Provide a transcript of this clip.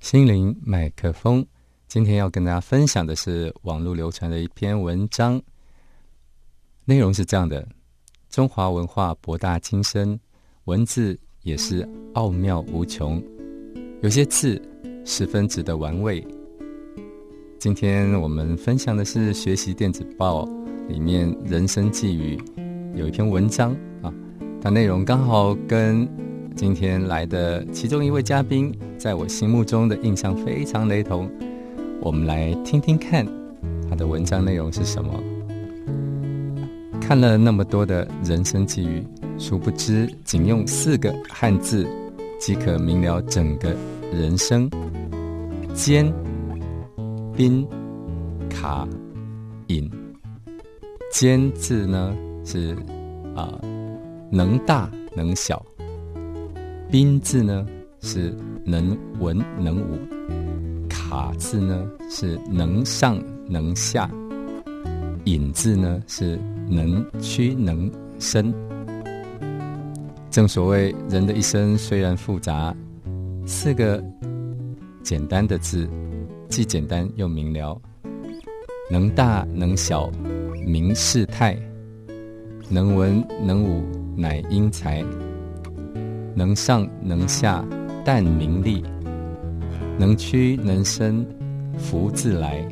心灵麦克风，今天要跟大家分享的是网络流传的一篇文章，内容是这样的：中华文化博大精深，文字也是奥妙无穷，有些字十分值得玩味。今天我们分享的是《学习电子报》里面《人生寄语》有一篇文章啊，它内容刚好跟。今天来的其中一位嘉宾，在我心目中的印象非常雷同。我们来听听看他的文章内容是什么。看了那么多的人生际遇，殊不知仅用四个汉字即可明了整个人生：坚、宾、卡、隐。坚字呢是啊，能大能小。宾字呢是能文能武，卡字呢是能上能下，隐字呢是能屈能伸。正所谓人的一生虽然复杂，四个简单的字，既简单又明了。能大能小，明事态；能文能武，乃英才。能上能下，淡名利；能屈能伸，福自来。